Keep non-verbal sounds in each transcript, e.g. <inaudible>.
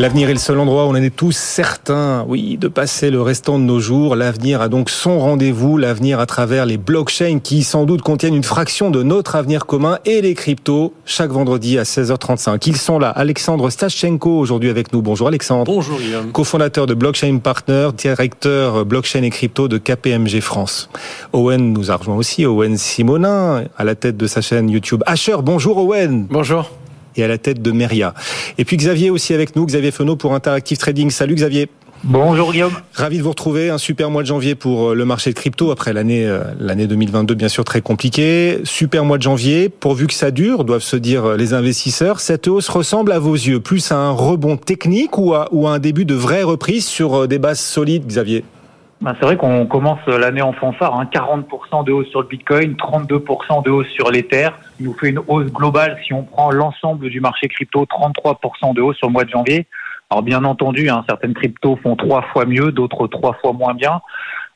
L'avenir est le seul endroit où on en est tous certains, oui, de passer le restant de nos jours. L'avenir a donc son rendez-vous, l'avenir à travers les blockchains qui sans doute contiennent une fraction de notre avenir commun et les cryptos chaque vendredi à 16h35. Ils sont là. Alexandre Stachenko aujourd'hui avec nous. Bonjour Alexandre. Bonjour Guillaume. Cofondateur de Blockchain Partner, directeur blockchain et crypto de KPMG France. Owen nous a rejoint aussi, Owen Simonin à la tête de sa chaîne YouTube Asher. Bonjour Owen. Bonjour et à la tête de Meria. Et puis Xavier aussi avec nous, Xavier Fenot pour Interactive Trading. Salut Xavier. Bonjour Guillaume. Ravi de vous retrouver. Un super mois de janvier pour euh, le marché de crypto après l'année euh, l'année 2022 bien sûr très compliquée. Super mois de janvier. Pourvu que ça dure, doivent se dire euh, les investisseurs. Cette hausse ressemble à vos yeux plus à un rebond technique ou à, ou à un début de vraie reprise sur des bases solides, Xavier? Bah, c'est vrai qu'on commence l'année en fanfare, hein, 40% de hausse sur le Bitcoin, 32% de hausse sur l'Ether, qui nous fait une hausse globale si on prend l'ensemble du marché crypto, 33% de hausse sur le mois de janvier. Alors bien entendu, hein, certaines cryptos font trois fois mieux, d'autres trois fois moins bien.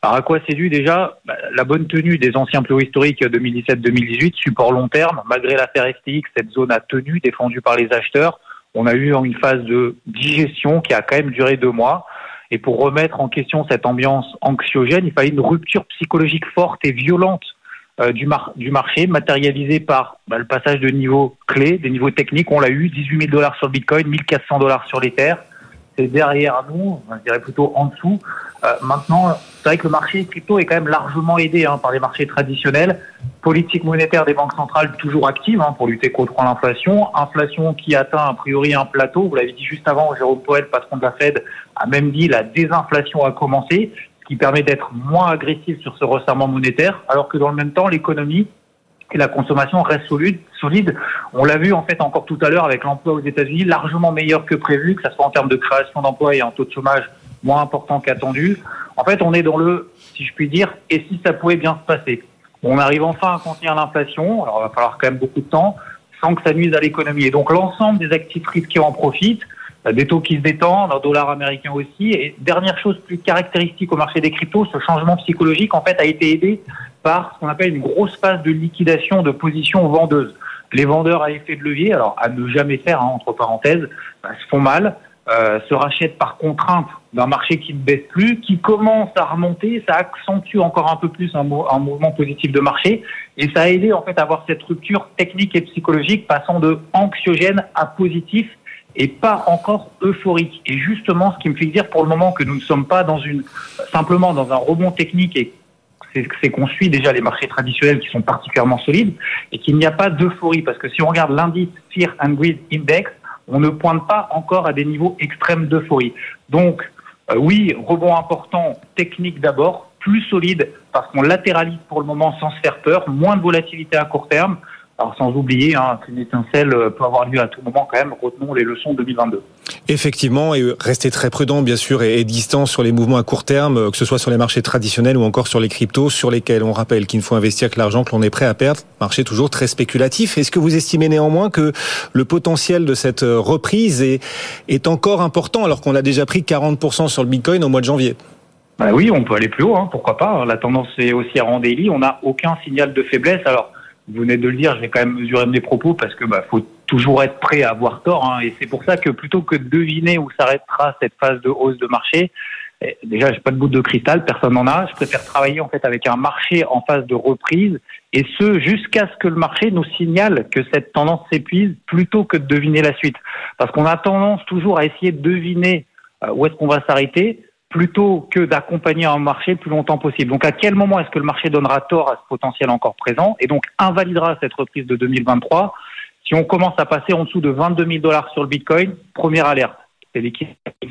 Alors à quoi c'est dû déjà? Bah, La bonne tenue des anciens plus historiques 2017-2018, support long terme. Malgré l'affaire FTX, cette zone a tenu, défendue par les acheteurs. On a eu une phase de digestion qui a quand même duré deux mois. Et pour remettre en question cette ambiance anxiogène, il fallait une rupture psychologique forte et violente euh, du, marché, matérialisée par bah, le passage de niveaux clés, des niveaux techniques. On l'a eu, 18 000 dollars sur le Bitcoin, 1400 dollars sur l'Ether c'est derrière nous, je dirais plutôt en dessous. Euh, maintenant, c'est vrai que le marché crypto est quand même largement aidé hein, par les marchés traditionnels. Politique monétaire des banques centrales toujours active hein, pour lutter contre l'inflation. Inflation qui atteint a priori un plateau. Vous l'avez dit juste avant, Jérôme Powell, patron de la Fed, a même dit la désinflation a commencé, ce qui permet d'être moins agressif sur ce resserrement monétaire, alors que dans le même temps, l'économie et la consommation reste solide. solide. On l'a vu en fait encore tout à l'heure avec l'emploi aux États-Unis largement meilleur que prévu, que ce soit en termes de création d'emplois et en taux de chômage moins important qu'attendu. En fait, on est dans le, si je puis dire, et si ça pouvait bien se passer. On arrive enfin à contenir l'inflation, alors il va falloir quand même beaucoup de temps, sans que ça nuise à l'économie. Et donc l'ensemble des actifs risqués en profitent, des taux qui se détendent, un dollar américain aussi. Et dernière chose plus caractéristique au marché des cryptos, ce changement psychologique en fait a été aidé par ce qu'on appelle une grosse phase de liquidation de positions vendeuses. Les vendeurs à effet de levier, alors à ne jamais faire, hein, entre parenthèses, bah, se font mal, euh, se rachètent par contrainte d'un marché qui ne baisse plus, qui commence à remonter, ça accentue encore un peu plus un, un, mouvement positif de marché, et ça a aidé en fait à avoir cette rupture technique et psychologique passant de anxiogène à positif et pas encore euphorique. Et justement, ce qui me fait dire pour le moment que nous ne sommes pas dans une simplement dans un rebond technique et c'est qu'on suit déjà les marchés traditionnels qui sont particulièrement solides et qu'il n'y a pas d'euphorie. Parce que si on regarde l'indice Fear and Greed Index, on ne pointe pas encore à des niveaux extrêmes d'euphorie. Donc, euh, oui, rebond important, technique d'abord, plus solide parce qu'on latéralise pour le moment sans se faire peur, moins de volatilité à court terme, alors sans oublier hein, qu'une étincelle euh, peut avoir lieu à tout moment quand même, retenons les leçons 2022. Effectivement, et euh, rester très prudent bien sûr et, distant sur les mouvements à court terme, euh, que ce soit sur les marchés traditionnels ou encore sur les cryptos, sur lesquels on rappelle qu'il ne faut investir que l'argent que l'on est prêt à perdre. Marché toujours très spéculatif. Est-ce que vous estimez néanmoins que le potentiel de cette reprise est, est encore important alors qu'on a déjà pris 40% sur le Bitcoin au mois de janvier? Bah oui, on peut aller plus haut, hein, pourquoi pas. La tendance est aussi à rendez On n'a aucun signal de faiblesse. Alors, vous venez de le dire, je vais quand même mesurer mes propos parce que bah, faut toujours être prêt à avoir tort. Hein, et c'est pour ça que plutôt que de deviner où s'arrêtera cette phase de hausse de marché, eh, déjà j'ai pas de bout de cristal, personne n'en a. Je préfère travailler en fait avec un marché en phase de reprise et ce jusqu'à ce que le marché nous signale que cette tendance s'épuise plutôt que de deviner la suite. Parce qu'on a tendance toujours à essayer de deviner euh, où est-ce qu'on va s'arrêter plutôt que d'accompagner un marché le plus longtemps possible. Donc à quel moment est-ce que le marché donnera tort à ce potentiel encore présent et donc invalidera cette reprise de 2023 Si on commence à passer en dessous de 22 000 dollars sur le Bitcoin, première alerte, c'est de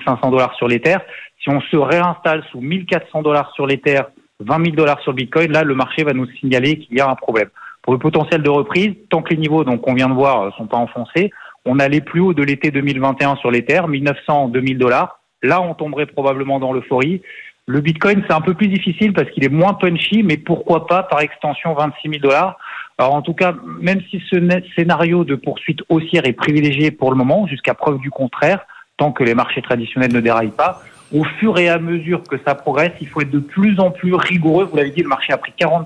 500 dollars sur l'Ether. Si on se réinstalle sous 1400 dollars sur l'Ether, 20 000 dollars sur le Bitcoin, là le marché va nous signaler qu'il y a un problème. Pour le potentiel de reprise, tant que les niveaux qu'on vient de voir sont pas enfoncés, on a les plus hauts de l'été 2021 sur l'Ether, 1900 2000 dollars Là, on tomberait probablement dans l'euphorie. Le Bitcoin, c'est un peu plus difficile parce qu'il est moins punchy, mais pourquoi pas par extension 26 000 dollars. Alors en tout cas, même si ce scénario de poursuite haussière est privilégié pour le moment, jusqu'à preuve du contraire, tant que les marchés traditionnels ne déraillent pas, au fur et à mesure que ça progresse, il faut être de plus en plus rigoureux. Vous l'avez dit, le marché a pris 40%.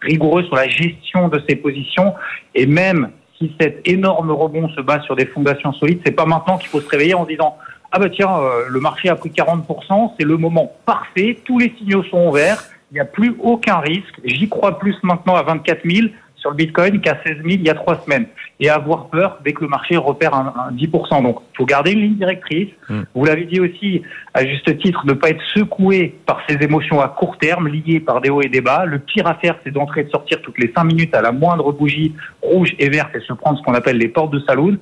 rigoureux sur la gestion de ses positions. Et même si cet énorme rebond se base sur des fondations solides, c'est pas maintenant qu'il faut se réveiller en disant ah bah tiens, euh, le marché a pris 40%, c'est le moment parfait, tous les signaux sont ouverts, il n'y a plus aucun risque. J'y crois plus maintenant à 24 000 sur le Bitcoin qu'à 16 000 il y a trois semaines. Et avoir peur dès que le marché repère un, 10%. Donc, il faut garder une ligne directrice. Mm. Vous l'avez dit aussi, à juste titre, ne pas être secoué par ces émotions à court terme, liées par des hauts et des bas. Le pire à faire, c'est d'entrer et de sortir toutes les 5 minutes à la moindre bougie rouge et verte et se prendre ce qu'on appelle les portes de saloon.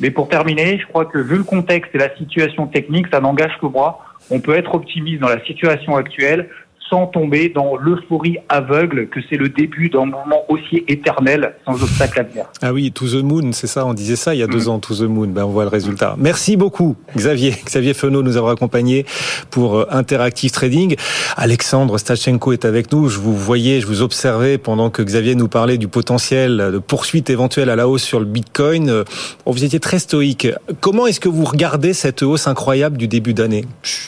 Mais pour terminer, je crois que vu le contexte et la situation technique, ça n'engage que moi. On peut être optimiste dans la situation actuelle sans tomber dans l'euphorie aveugle que c'est le début d'un mouvement aussi éternel sans obstacle à venir. Ah oui, To the Moon, c'est ça, on disait ça il y a deux mm. ans, To the Moon, ben on voit le résultat. Merci beaucoup Xavier, <laughs> Xavier Fenot nous avoir accompagnés pour euh, Interactive Trading. Alexandre Stachenko est avec nous, je vous voyais, je vous observais pendant que Xavier nous parlait du potentiel de poursuite éventuelle à la hausse sur le Bitcoin. Euh, vous étiez très stoïque. Comment est-ce que vous regardez cette hausse incroyable du début d'année?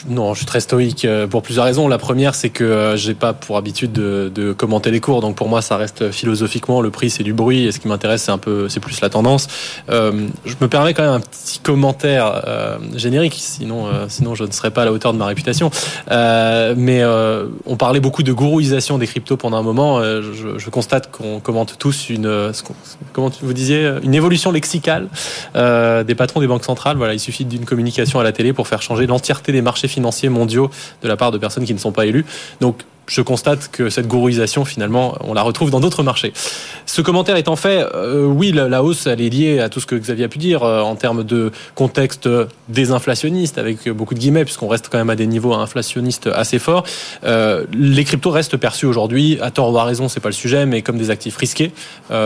Non, je suis très stoïque euh, pour plusieurs raisons. La première, c'est que euh, j'ai pas pour habitude de, commenter les cours, donc pour moi ça reste philosophiquement le prix c'est du bruit et ce qui m'intéresse c'est un peu c'est plus la tendance. Euh, je me permets quand même un petit commentaire euh, générique, sinon sinon je ne serais pas à la hauteur de ma réputation. mais on parlait beaucoup de gourouisation des cryptos pendant un moment. Je, constate qu'on commente tous une comment vous disiez une évolution lexicale des patrons des banques centrales. Voilà, il suffit d'une communication à la télé pour faire changer l'entièreté des marchés financiers mondiaux de la part de personnes qui ne sont pas élues. Donc je constate que cette gourouisation, finalement, on la retrouve dans d'autres marchés. Ce commentaire étant fait, euh, oui, la, hausse, elle est liée à tout ce que Xavier a pu dire euh, en termes de contexte désinflationniste, avec beaucoup de guillemets, puisqu'on reste quand même à des niveaux inflationnistes assez forts. Euh, les cryptos restent perçus aujourd'hui, à tort ou à raison, c'est pas le sujet, mais comme des actifs risqués.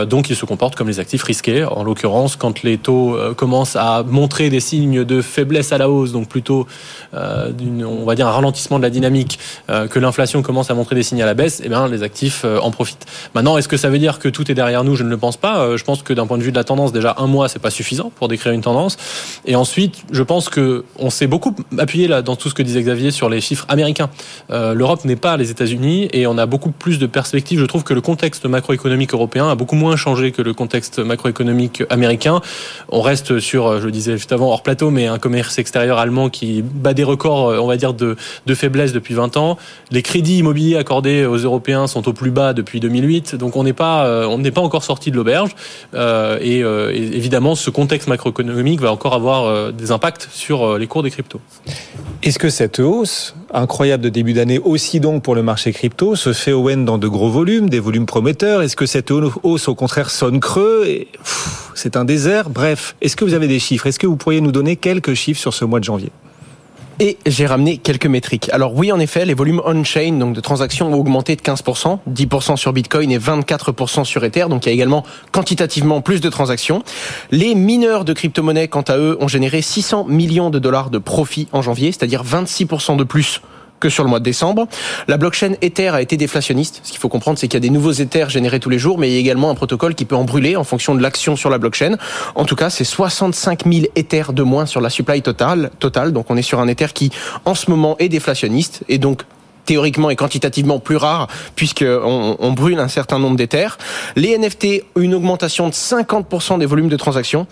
donc, ils se comportent comme les actifs risqués. En l'occurrence, quand les taux commencent à montrer des signes de faiblesse à la hausse, donc plutôt, on va dire, un ralentissement de la dynamique, que l'inflation commence à montrer des signes à la baisse, eh bien, les actifs euh, en profitent. Maintenant, est-ce que ça veut dire que tout est derrière nous? Je ne le pense pas. Euh, je pense que d'un point de vue de la tendance, déjà un mois, c'est pas suffisant pour décrire une tendance. Et ensuite, je pense que on s'est beaucoup appuyé là dans tout ce que disait Xavier sur les chiffres américains. Euh, L'Europe n'est pas les États-Unis et on a beaucoup plus de perspectives. Je trouve que le contexte macroéconomique européen a beaucoup moins changé que le contexte macroéconomique américain. On reste sur, je le disais juste avant, hors plateau, mais un commerce extérieur allemand qui bat des records, on va dire, de, de faiblesse depuis 20 ans. Les crédits immobiliers accordés aux Européens sont au plus bas depuis 2008, donc on n'est pas, euh, on n'est pas encore sorti de l'auberge. Euh, euh, et, évidemment, ce contexte macroéconomique va encore avoir des impacts sur les cours des cryptos. Est-ce que cette hausse incroyable de début d'année, aussi donc pour le marché crypto, se fait au dans de gros volumes, des volumes prometteurs? Est-ce que cette hausse, au contraire, sonne creux C'est un désert? Bref, est-ce que vous avez des chiffres? Est-ce que vous pourriez nous donner quelques chiffres sur ce mois de janvier? Et j'ai ramené quelques métriques. Alors oui, en effet, les volumes on-chain, donc de transactions, ont augmenté de 15%, 10% sur Bitcoin et 24% sur Ether. Donc il y a également quantitativement plus de transactions. Les mineurs de crypto-monnaies, quant à eux, ont généré 600 millions de dollars de profit en janvier, c'est-à-dire 26% de plus sur le mois de décembre. La blockchain Ether a été déflationniste. Ce qu'il faut comprendre, c'est qu'il y a des nouveaux Ethers générés tous les jours, mais il y a également un protocole qui peut en brûler en fonction de l'action sur la blockchain. En tout cas, c'est 65 000 Ethers de moins sur la supply totale. Total. Donc on est sur un Ether qui, en ce moment, est déflationniste et donc théoriquement et quantitativement plus rare puisqu'on on brûle un certain nombre d'Ethers. Les NFT, une augmentation de 50% des volumes de transactions,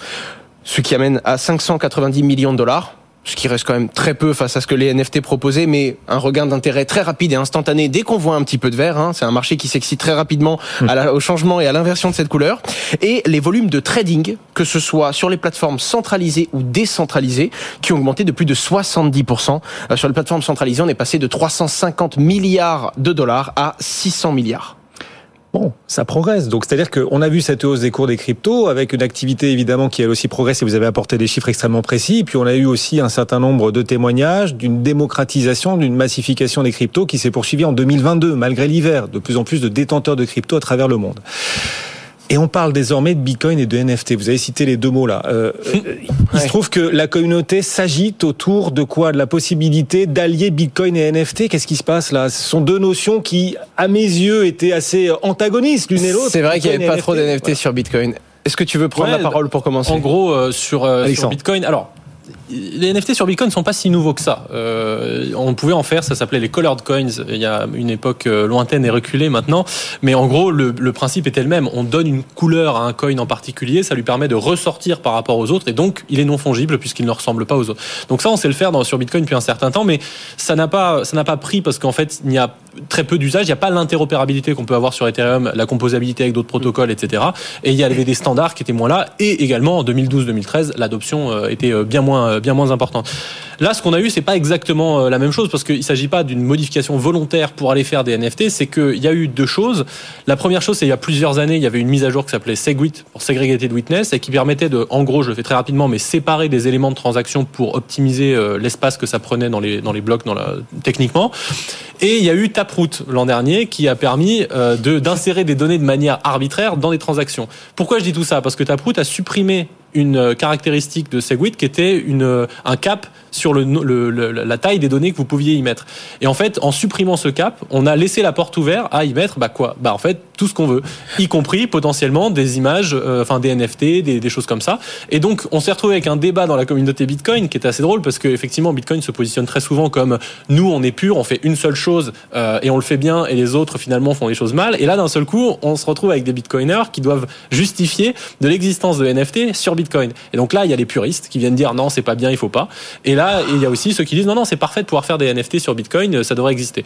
ce qui amène à 590 millions de dollars ce qui reste quand même très peu face à ce que les NFT proposaient, mais un regain d'intérêt très rapide et instantané dès qu'on voit un petit peu de vert. Hein. C'est un marché qui s'excite très rapidement hmm. au changement et à l'inversion de cette couleur. Et les volumes de trading, que ce soit sur les plateformes centralisées ou décentralisées, qui ont augmenté de plus de 70%. Euh, sur les plateformes centralisées, on est passé de 350 milliards de dollars à 600 milliards. Bon, ça progresse. Donc, c'est-à-dire qu'on a vu cette hausse des cours des cryptos avec une activité évidemment qui elle aussi progresse et vous avez apporté des chiffres extrêmement précis. puis, on a eu aussi un certain nombre de témoignages d'une démocratisation, d'une massification des cryptos qui s'est poursuivie en 2022 malgré l'hiver. De plus en plus de détenteurs de cryptos à travers le monde. Et on parle désormais de Bitcoin et de NFT. Vous avez cité les deux mots là. Euh, <laughs> il se trouve que la communauté s'agite autour de quoi? De la possibilité d'allier Bitcoin et NFT. Qu'est-ce qui se passe là? Ce sont deux notions qui, à mes yeux, étaient assez antagonistes l'une et l'autre. C'est vrai qu'il n'y avait pas trop d'NFT sur Bitcoin. Est-ce que tu veux prendre la parole pour commencer? En gros, euh, sur, euh, sur Bitcoin, alors les NFT sur Bitcoin ne sont pas si nouveaux que ça. Euh, on pouvait en faire, ça s'appelait les colored coins. Il y a une époque euh, lointaine et reculée maintenant, mais en gros, le, le principe était le même. On donne une couleur à un coin en particulier, ça lui permet de ressortir par rapport aux autres, et donc il est non fongible puisqu'il ne ressemble pas aux autres. Donc ça, on sait le faire dans, sur Bitcoin depuis un certain temps, mais ça n'a pas, ça n'a pas pris parce qu'en fait, il y a très peu d'usage. Il n'y a pas l'interopérabilité qu'on peut avoir sur Ethereum, la composabilité avec d'autres protocoles, etc. Et il y avait des standards qui étaient moins là. Et également en 2012-2013, l'adoption euh, était bien moins, bien moins importante. Là, ce qu'on a eu, c'est pas exactement la même chose parce qu'il s'agit pas d'une modification volontaire pour aller faire des NFT. C'est qu'il y a eu deux choses. La première chose, c'est il y a plusieurs années, il y avait une mise à jour qui s'appelait Segwit pour Segregated Witness et qui permettait de, en gros, je le fais très rapidement, mais séparer des éléments de transaction pour optimiser l'espace que ça prenait dans les dans les blocs, techniquement. Et il y a eu Taproot l'an dernier qui a permis de d'insérer des données de manière arbitraire dans des transactions. Pourquoi je dis tout ça? Parce que Taproot a supprimé une caractéristique de Segwit qui était un cap sur le, le, la taille des données que vous pouviez y mettre. Et en fait, en supprimant ce cap, on a laissé la porte ouverte à y mettre bah quoi? Bah en fait tout ce qu'on veut, y compris potentiellement des images, euh, enfin des NFT, des, choses comme ça. Et donc on s'est retrouvé avec un débat dans la communauté Bitcoin qui est assez drôle parce que effectivement Bitcoin se positionne très souvent comme nous on est pur, on fait une seule chose euh, et on le fait bien et les autres finalement font les choses mal. Et là d'un seul coup on se retrouve avec des Bitcoiners qui doivent justifier de l'existence de NFT sur Bitcoin. Et donc là il y a les puristes qui viennent dire non c'est pas bien, il faut pas. Et là il y a aussi ceux qui disent non, non, c'est parfait de pouvoir faire des NFT sur Bitcoin, ça devrait exister.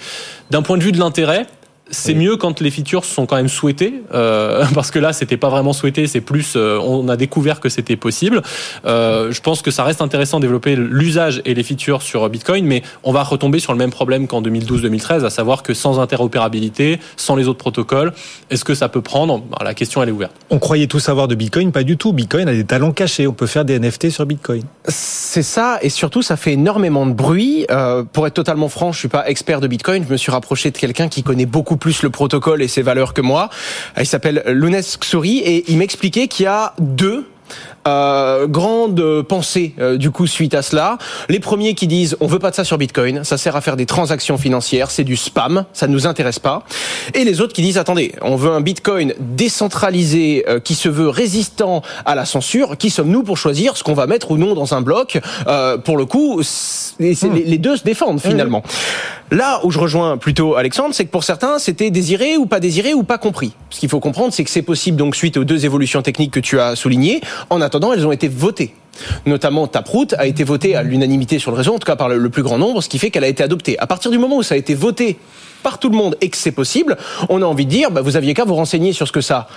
D'un point de vue de l'intérêt, c'est mieux quand les features sont quand même souhaitées, euh, <laughs> parce que là, c'était pas vraiment souhaité, c'est plus, euh, on a découvert que c'était possible. Euh, je pense que ça reste intéressant de développer l'usage et les features sur Bitcoin, mais on va retomber sur le même problème qu'en 2012-2013, à savoir que sans interopérabilité, sans les autres protocoles, est-ce que ça peut prendre? Bah, La question, elle est ouverte. On croyait tout savoir de Bitcoin, pas du tout. Bitcoin a des talents cachés, on peut faire des NFT sur Bitcoin. C'est ça, et surtout, ça fait énormément de bruit. Euh, pour être totalement franc, je suis pas expert de Bitcoin, je me suis rapproché de quelqu'un qui connaît beaucoup plus le protocole et ses valeurs que moi. Il s'appelle Lunes Xuri et il m'expliquait qu'il y a deux euh, grande pensée euh, du coup suite à cela. Les premiers qui disent on veut pas de ça sur Bitcoin, ça sert à faire des transactions financières, c'est du spam, ça ne nous intéresse pas. Et les autres qui disent attendez, on veut un Bitcoin décentralisé euh, qui se veut résistant à la censure. Qui sommes-nous pour choisir ce qu'on va mettre ou non dans un bloc? Euh, Pour le coup, les, hmm. les, deux se défendent finalement. Là où je rejoins plutôt Alexandre, c'est que pour certains c'était désiré ou pas désiré ou pas compris. Ce qu'il faut comprendre, c'est que c'est possible donc suite aux deux évolutions techniques que tu as soulignées. En attendant elles ont été votées. Notamment Taproot a été votée à l'unanimité sur le réseau, en tout cas par le plus grand nombre, ce qui fait qu'elle a été adoptée. À partir du moment où ça a été voté par tout le monde et que c'est possible, on a envie de dire, bah, vous aviez qu'à vous renseigner sur ce que ça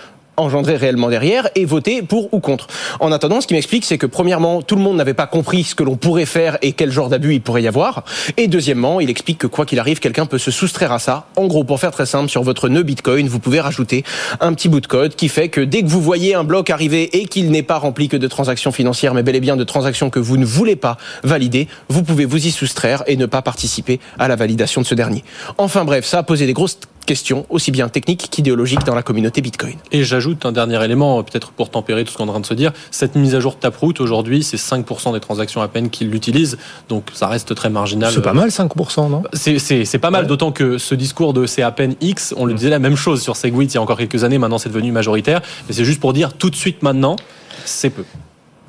engendrer réellement derrière et voter pour ou contre. En attendant, ce qui m'explique, c'est que premièrement, tout le monde n'avait pas compris ce que l'on pourrait faire et quel genre d'abus il pourrait y avoir. Et deuxièmement, il explique que quoi qu'il arrive, quelqu'un peut se soustraire à ça. En gros, pour faire très simple, sur votre nœud Bitcoin, vous pouvez rajouter un petit bout de code qui fait que dès que vous voyez un bloc arriver et qu'il n'est pas rempli que de transactions financières, mais bel et bien de transactions que vous ne voulez pas valider, vous pouvez vous y soustraire et ne pas participer à la validation de ce dernier. Enfin bref, ça a posé des grosses questions, aussi bien techniques qu'idéologiques dans la communauté Bitcoin. Et j'ajoute un dernier élément, peut-être pour tempérer tout ce qu'on est en train de se dire. Cette mise à jour de Taproot, aujourd'hui, c'est 5% des transactions à peine qui l'utilisent. Donc ça reste très marginal. C'est pas mal 5%, non? C'est pas mal, d'autant que ce discours de c'est à peine X, on le disait la même chose sur Segwit il y a encore quelques années, maintenant c'est devenu majoritaire. Mais c'est juste pour dire tout de suite maintenant, c'est peu.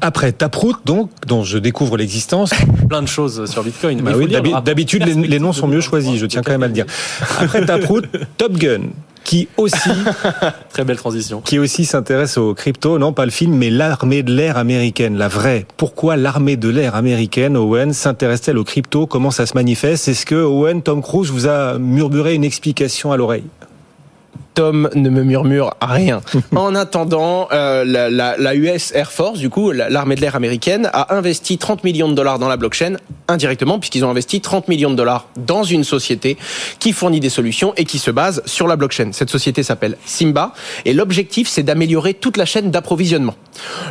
Après Taproot, donc, dont je découvre l'existence. <laughs> Plein de choses sur Bitcoin. Bah oui, d'habitude, les, noms sont mieux choisis, je tiens quand même à le dire. Après Taproot, <laughs> Top Gun qui aussi <laughs> très belle transition qui aussi s'intéresse aux crypto non pas le film mais l'armée de l'air américaine la vraie pourquoi l'armée de l'air américaine Owen s'intéresse-t-elle aux crypto comment ça se manifeste? Est-ce que Owen Tom Cruise vous a murmuré une explication à l'oreille? Tom ne me murmure rien. <laughs> en attendant, euh, la, la, la, US Air Force, du coup, l'armée de l'air américaine, a investi 30 millions de dollars dans la blockchain indirectement, puisqu'ils ont investi 30 millions de dollars dans une société qui fournit des solutions et qui se base sur la blockchain. Cette société s'appelle Simba, et l'objectif, c'est d'améliorer toute la chaîne d'approvisionnement.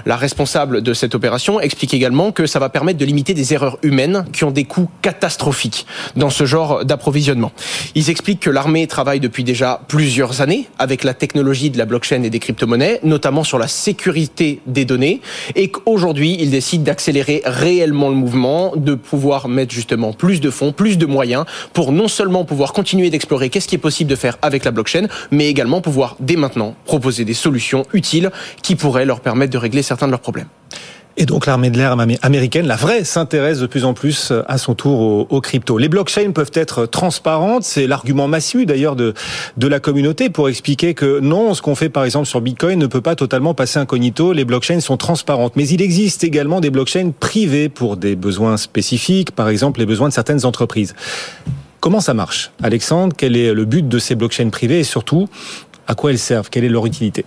La responsable de cette opération explique également que ça va permettre de limiter des erreurs humaines qui ont des coûts catastrophiques dans ce genre d'approvisionnement. Ils expliquent que l'armée travaille depuis déjà plusieurs années avec la technologie de la blockchain et des crypto-monnaies, notamment sur la sécurité des données, et qu'aujourd'hui, ils décident d'accélérer réellement le mouvement, de pouvoir mettre justement plus de fonds, plus de moyens pour non seulement pouvoir continuer d'explorer qu'est-ce qui est possible de faire avec la blockchain, mais également pouvoir dès maintenant proposer des solutions utiles qui pourraient leur permettre de régler certains de leurs problèmes. Et donc l'armée de l'air américaine, la vraie, s'intéresse de plus en plus à son tour aux, cryptos. Les blockchains peuvent être transparentes, c'est l'argument massue d'ailleurs de, de la communauté pour expliquer que non, ce qu'on fait par exemple sur Bitcoin ne peut pas totalement passer incognito, les blockchains sont transparentes. Mais il existe également des blockchains privées pour des besoins spécifiques, par exemple les besoins de certaines entreprises. Comment ça marche? Alexandre, quel est le but de ces blockchains privées et surtout, à quoi elles servent? Quelle est leur utilité?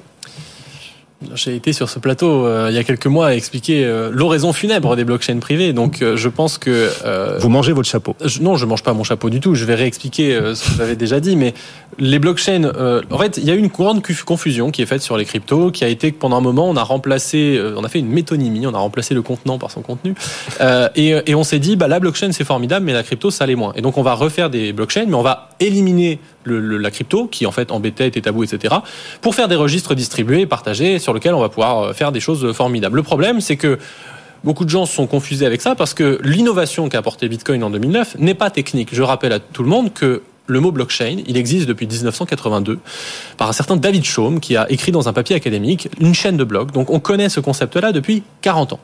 J'ai été sur ce plateau euh, il y a quelques mois à expliquer euh, l'oraison funèbre des blockchains privées. Donc, euh, je pense que vous mangez votre chapeau. Je, non, je mange pas mon chapeau du tout. Je vais réexpliquer ce que j'avais déjà dit. Mais les blockchains, en fait, il y a eu une grande confusion qui est faite sur les cryptos, qui a été que pendant un moment, on a remplacé, on a fait une métonymie, on a remplacé le contenant par son contenu, et, et on s'est dit, bah la blockchain c'est formidable, mais la crypto ça l'est moins. Et donc, on va refaire des blockchains, mais on va éliminer le, la crypto, qui en fait embêtait, était tabou, etc., pour faire des registres distribués, partagés, sur lesquels on va pouvoir euh, faire des choses formidables. Le problème, c'est que Beaucoup de gens sont confusés avec ça parce que l'innovation qu'a apporté Bitcoin en 2009 n'est pas technique. Je rappelle à tout le monde que le mot blockchain, il existe depuis 1982 par un certain David Chaum qui a écrit dans un papier académique une chaîne de blocs. Donc on connaît ce concept-là depuis 40 ans.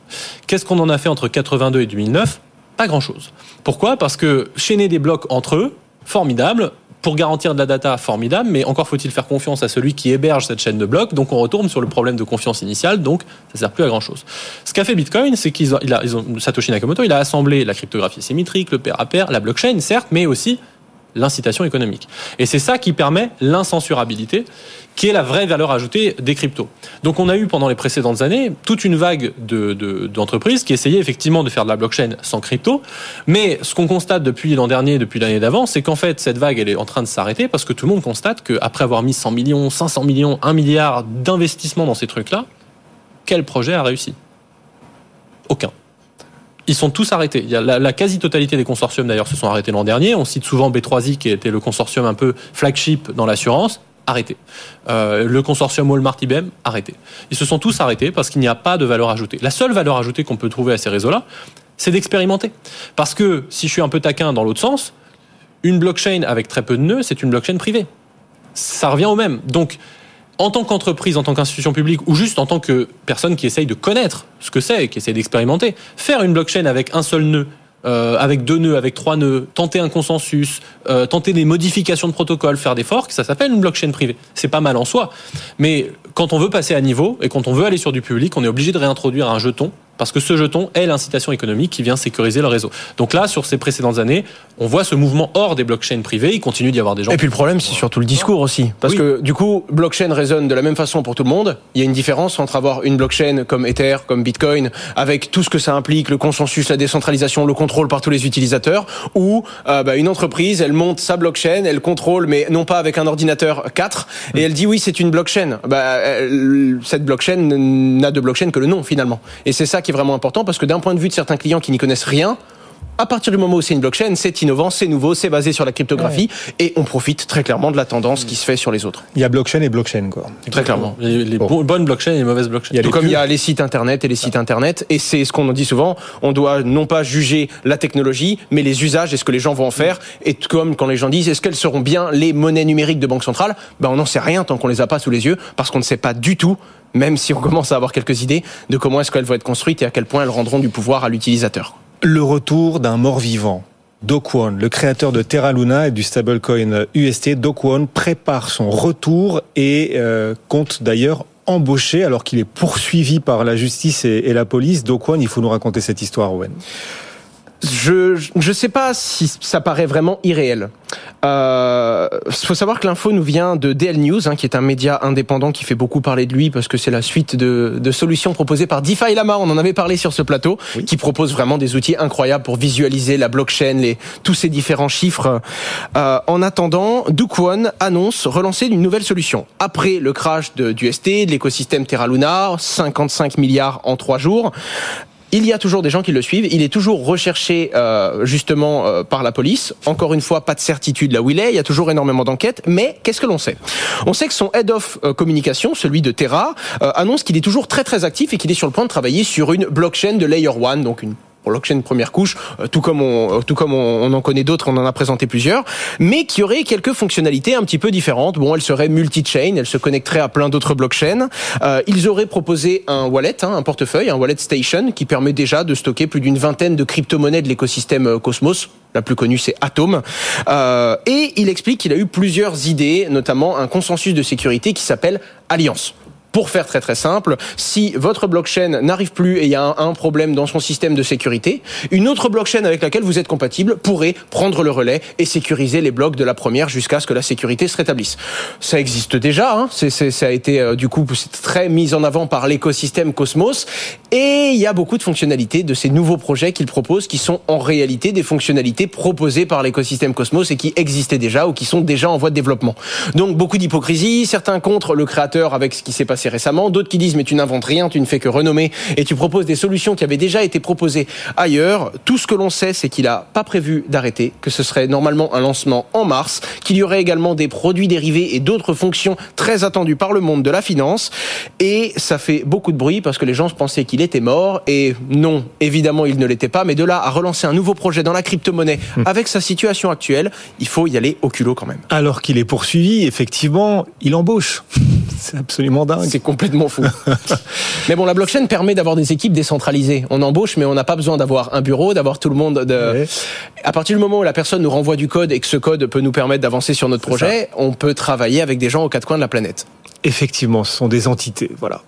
Qu'est-ce qu'on en a fait entre 82 et 2009 Pas grand-chose. Pourquoi? Parce que chaîner des blocs entre eux, formidable, pour garantir de la data, formidable, mais encore faut-il faire confiance à celui qui héberge cette chaîne de blocs. Donc on retourne sur le problème de confiance initiale, donc ça sert plus à grand chose. Ce qu'a fait Bitcoin, c'est qu'ils ont, ils ont, Satoshi Nakamoto, il a assemblé la cryptographie symétrique, le pair à pair, la blockchain, certes, mais aussi l'incitation économique. Et c'est ça qui permet l'incensurabilité, qui est la vraie valeur ajoutée des cryptos. Donc on a eu pendant les précédentes années toute une vague d'entreprises de, qui essayaient effectivement de faire de la blockchain sans crypto, mais ce qu'on constate depuis l'an dernier, depuis l'année d'avant, c'est qu'en fait cette vague elle est en train de s'arrêter parce que tout le monde constate qu'après avoir mis 100 millions, 500 millions, 1 milliard d'investissements dans ces trucs-là, quel projet a réussi? Aucun ils sont tous arrêtés. Il y a la, quasi-totalité des consortiums d'ailleurs se sont arrêtés l'an dernier. On cite souvent B3I qui était le consortium un peu flagship dans l'assurance. Arrêté. Euh, le consortium Walmart IBM, arrêté. Ils se sont tous arrêtés parce qu'il n'y a pas de valeur ajoutée. La seule valeur ajoutée qu'on peut trouver à ces réseaux-là, c'est d'expérimenter. Parce que si je suis un peu taquin dans l'autre sens, une blockchain avec très peu de nœuds, c'est une blockchain privée. Ça revient au même. Donc, en tant qu'entreprise, en tant qu'institution publique, ou juste en tant que personne qui essaye de connaître ce que c'est, qui essaye d'expérimenter, faire une blockchain avec un seul nœud, euh, avec deux nœuds, avec trois nœuds, tenter un consensus, euh, tenter des modifications de protocole, faire des forks, ça s'appelle une blockchain privée. C'est pas mal en soi, mais quand on veut passer à niveau et quand on veut aller sur du public, on est obligé de réintroduire un jeton parce que ce jeton est l'incitation économique qui vient sécuriser le réseau. Donc là, sur ces précédentes années, on voit ce mouvement hors des blockchains privées. Il continue d'y avoir des gens. Et puis le problème, c'est surtout le discours aussi, parce que du coup, blockchain résonne de la même façon pour tout le monde. Il y a une différence entre avoir une blockchain comme Ether, comme Bitcoin, avec tout ce que ça implique, le consensus, la décentralisation, le contrôle par tous les utilisateurs, ou euh, bah, une entreprise, elle monte sa blockchain, elle contrôle, mais non pas avec un ordinateur 4, et elle dit oui, c'est une blockchain. Bah, cette blockchain n'a de blockchain que le nom finalement. Et c'est ça qui vraiment important parce que d'un point de vue de certains clients qui n'y connaissent rien, à partir du moment où c'est une blockchain, c'est innovant, c'est nouveau, c'est basé sur la cryptographie et on profite très clairement de la tendance qui se fait sur les autres. Il y a blockchain et blockchain quoi. Très clairement. Les, bonnes blockchains et les mauvaises blockchains. Tout comme il y a les sites internet et les sites internet et c'est ce qu'on dit souvent, on doit non pas juger la technologie mais les usages et ce que les gens vont en faire et comme quand les gens disent est-ce qu'elles seront bien les monnaies numériques de banque centrale? Ben on n'en sait rien tant qu'on les a pas sous les yeux parce qu'on ne sait pas du tout même si on commence à avoir quelques idées de comment est-ce qu'elles vont être construites et à quel point elles rendront du pouvoir à l'utilisateur. Le retour d'un mort-vivant. Do le créateur de Terra Luna et du stablecoin UST, Do prépare son retour et euh, compte d'ailleurs embaucher alors qu'il est poursuivi par la justice et, la police. Do il faut nous raconter cette histoire, Owen. Je je sais pas si ça paraît vraiment irréel. Euh, faut savoir que l'info nous vient de DL News, hein, qui est un média indépendant qui fait beaucoup parler de lui parce que c'est la suite de, de, solutions proposées par DeFi Lama. On en avait parlé sur ce plateau, qui propose vraiment des outils incroyables pour visualiser la blockchain, les tous ces différents chiffres. Euh, en attendant, Dukwon annonce relancer une nouvelle solution après le crash de, du ST, de l'écosystème Terra Luna, 55 milliards en trois jours. Il y a toujours des gens qui le suivent. Il est toujours recherché euh, justement euh, par la police. Encore une fois, pas de certitude là où il est. Il y a toujours énormément d'enquêtes. Mais qu'est-ce que l'on sait? On sait que son head of euh, communication, celui de Terra, annonce qu'il est toujours très très actif et qu'il est sur le point de travailler sur une blockchain de layer one, donc une blockchain première couche, euh, tout comme on, tout comme on, en connaît d'autres, on en a présenté plusieurs, mais qui aurait quelques fonctionnalités un petit peu différentes. Bon, elle serait multi-chain, elle se connecterait à plein d'autres blockchains. Euh, ils auraient proposé un wallet, hein, un portefeuille, un wallet station, qui permet déjà de stocker plus d'une vingtaine de crypto-monnaies de l'écosystème euh, Cosmos. La plus connue, c'est Atom. Euh, et il explique qu'il a eu plusieurs idées, notamment un consensus de sécurité qui s'appelle Alliance. Pour faire très très simple, si votre blockchain n'arrive plus et il y a un, problème dans son système de sécurité, une autre blockchain avec laquelle vous êtes compatible pourrait prendre le relais et sécuriser les blocs de la première jusqu'à ce que la sécurité se rétablisse. Ça existe déjà, hein ça a été euh, du coup très mis en avant par l'écosystème Cosmos et il y a beaucoup de fonctionnalités de ces nouveaux projets qu'il propose qui sont en réalité des fonctionnalités proposées par l'écosystème Cosmos et qui existaient déjà ou qui sont déjà en voie de développement. Donc beaucoup d'hypocrisie, certains contre le créateur avec ce qui s'est passé récemment, d'autres qui disent mais tu n'inventes rien, tu ne fais que renommer et tu proposes des solutions qui avaient déjà été proposées ailleurs. Tout ce que l'on sait, c'est qu'il a pas prévu d'arrêter, que ce serait normalement un lancement en mars, qu'il y aurait également des produits dérivés et d'autres fonctions très attendues par le monde de la finance. Et ça fait beaucoup de bruit parce que les gens pensaient qu'il était mort et non, évidemment il ne l'était pas, mais de là à relancer un nouveau projet dans la crypto-monnaie hmm. avec sa situation actuelle, il faut y aller au culot quand même. Alors qu'il est poursuivi, effectivement, il embauche. C'est absolument dingue. C'est complètement fou. <laughs> mais bon, la blockchain permet d'avoir des équipes décentralisées. On embauche, mais on n'a pas besoin d'avoir un bureau, d'avoir tout le monde. De... À partir du moment où la personne nous renvoie du code et que ce code peut nous permettre d'avancer sur notre projet, on peut travailler avec des gens aux quatre coins de la planète. Effectivement, ce sont des entités. Voilà.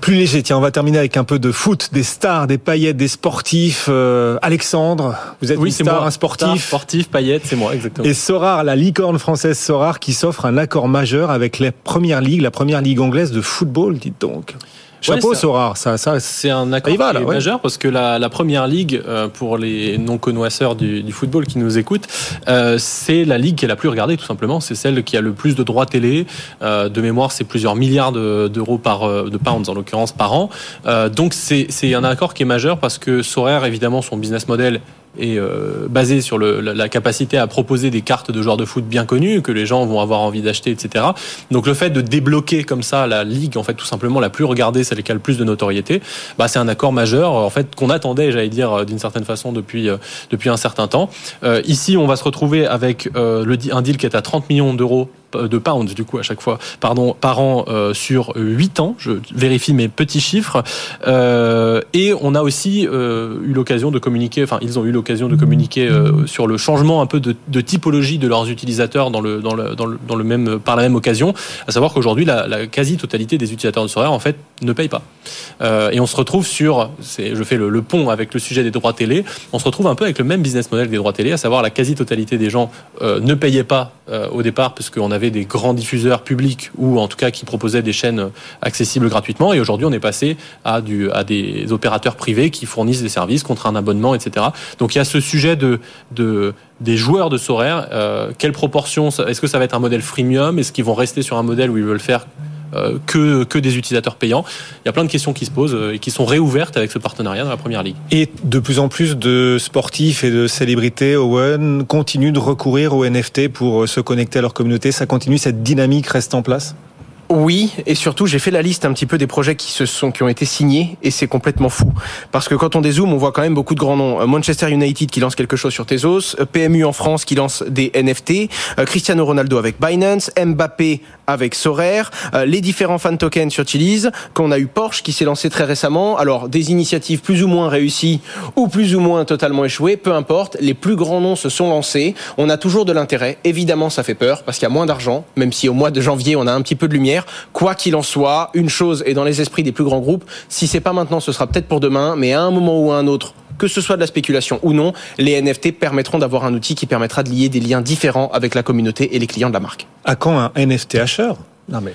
Plus léger, tiens, on va terminer avec un peu de foot, des stars, des paillettes, des sportifs. Euh, Alexandre, vous êtes oui, une star, moi. un sportif. sportif, paillettes, c'est moi, exactement. Et Sorar, la licorne française Sorar, qui s'offre un accord majeur avec la première ligue, la première ligue anglaise de football, dites donc. Chapeau, Sora, ça, ça, c'est un accord majeur parce que la, la première ligue, euh, pour les non connoisseurs du, du, football qui nous écoutent, euh, c'est la ligue qui est la plus regardée, tout simplement. C'est celle qui a le plus de droits télé. Euh, de mémoire, c'est plusieurs milliards d'euros par euh, de pounds en l'occurrence par an. Euh, donc c'est un accord qui est majeur parce que Sorare, évidemment, son business model est euh, basé sur le, la, capacité à proposer des cartes de joueurs de foot bien connus que les gens vont avoir envie d'acheter, etc. Donc le fait de débloquer comme ça la ligue, en fait tout simplement la plus regardée, celle qui a le plus de notoriété, bah, c'est un accord majeur en fait qu'on attendait, j'allais dire d'une certaine façon depuis euh, depuis un certain temps. Euh, ici, on va se retrouver avec euh, le, un deal qui est à 30 millions d'euros de pounds du coup à chaque fois. Pardon par an euh, sur 8 ans. Je vérifie mes petits chiffres. Euh, et on a aussi euh, eu l'occasion de communiquer enfin ils ont eu l'occasion de communiquer sur le changement un peu de, typologie de leurs utilisateurs dans le dans le, dans le, dans le même par la même occasion. À savoir qu'aujourd'hui la, la quasi totalité des utilisateurs de Sorare en fait ne payent pas. Et on se retrouve sur je fais le, pont avec le sujet des droits télé on se retrouve un peu avec le même business model des droits télé à savoir la quasi totalité des gens ne payaient pas au départ parce qu'on avait des grands diffuseurs publics ou en tout cas qui proposaient des chaînes accessibles gratuitement. Et aujourd'hui, on est passé à, des opérateurs privés qui fournissent des services contre un abonnement, etc. Donc il y a ce sujet de, de des joueurs de Sorare. Euh, quelle proportion Est-ce que ça va être un modèle freemium? Est-ce qu'ils vont rester sur un modèle où ils veulent faire que, que des utilisateurs payants. Il y a plein de questions qui se posent euh, et qui sont réouvertes avec ce partenariat dans la première ligue. Et de plus en plus de sportifs et de célébrités, Owen, continuent de recourir aux NFT pour se connecter à leur communauté. Ça continue, cette dynamique reste en place? Oui, et surtout j'ai fait la liste un petit peu des projets qui se sont qui ont été signés et c'est complètement fou parce que quand on dézoome, on voit quand même beaucoup de grands noms. Euh, Manchester United qui lance quelque chose sur Tezos, euh, PMU en France qui lance des NFT, euh, Cristiano Ronaldo avec Binance, Mbappé avec Sorare, les différents fan tokens sur Chiliz, qu'on a eu Porsche qui s'est lancé très récemment. Alors des initiatives plus ou moins réussies ou plus ou moins totalement échouées, peu importe, les plus grands noms se sont lancés. On a toujours de l'intérêt. Évidemment, ça fait peur parce qu'il y a moins d'argent, même si au mois de janvier on a un petit peu de lumière. Quoi qu'il en soit, une chose est dans les esprits des plus grands groupes. Si c'est pas maintenant, ce sera peut-être pour demain, mais à un moment ou à un autre, que ce soit de la spéculation ou non, les NFT permettront d'avoir un outil qui permettra de lier des liens différents avec la communauté et les clients de la marque. À quand un NFT acheteur Non mais.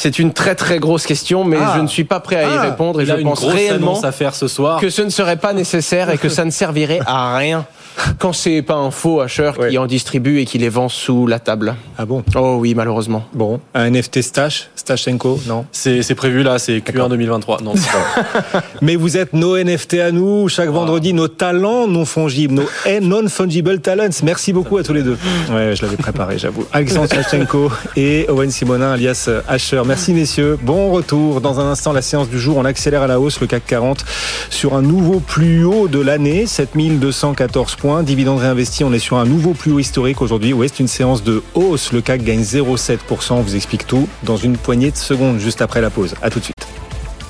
C'est une très très grosse question, mais ah. je ne suis pas prêt à y ah. répondre et je pense réellement à faire ce soir. que ce ne serait pas nécessaire et que ça ne servirait à rien <laughs> quand c'est pas un faux acheteur qui en distribue et qui les vend sous la table. Ah bon Oh oui, malheureusement. Bon, un NFT Stash, Stashenko, non C'est prévu là, c'est Q1 2023. Non, pas. <laughs> Mais vous êtes nos NFT à nous, chaque vendredi, nos talents non fongibles, nos <laughs> non-fungible talents. Merci beaucoup à tous les deux. Ouais, je l'avais préparé, j'avoue. Alexandre Stashenko et Owen Simonin, alias Asher. Merci messieurs. Bon retour. Dans un instant, la séance du jour, on accélère à la hausse le CAC 40 sur un nouveau plus haut de l'année, 7214 points. Dividende réinvesti, on est sur un nouveau plus haut historique aujourd'hui. Oui, c'est une séance de hausse. Le CAC gagne 0,7%. On vous explique tout dans une poignée de secondes juste après la pause. À tout de suite.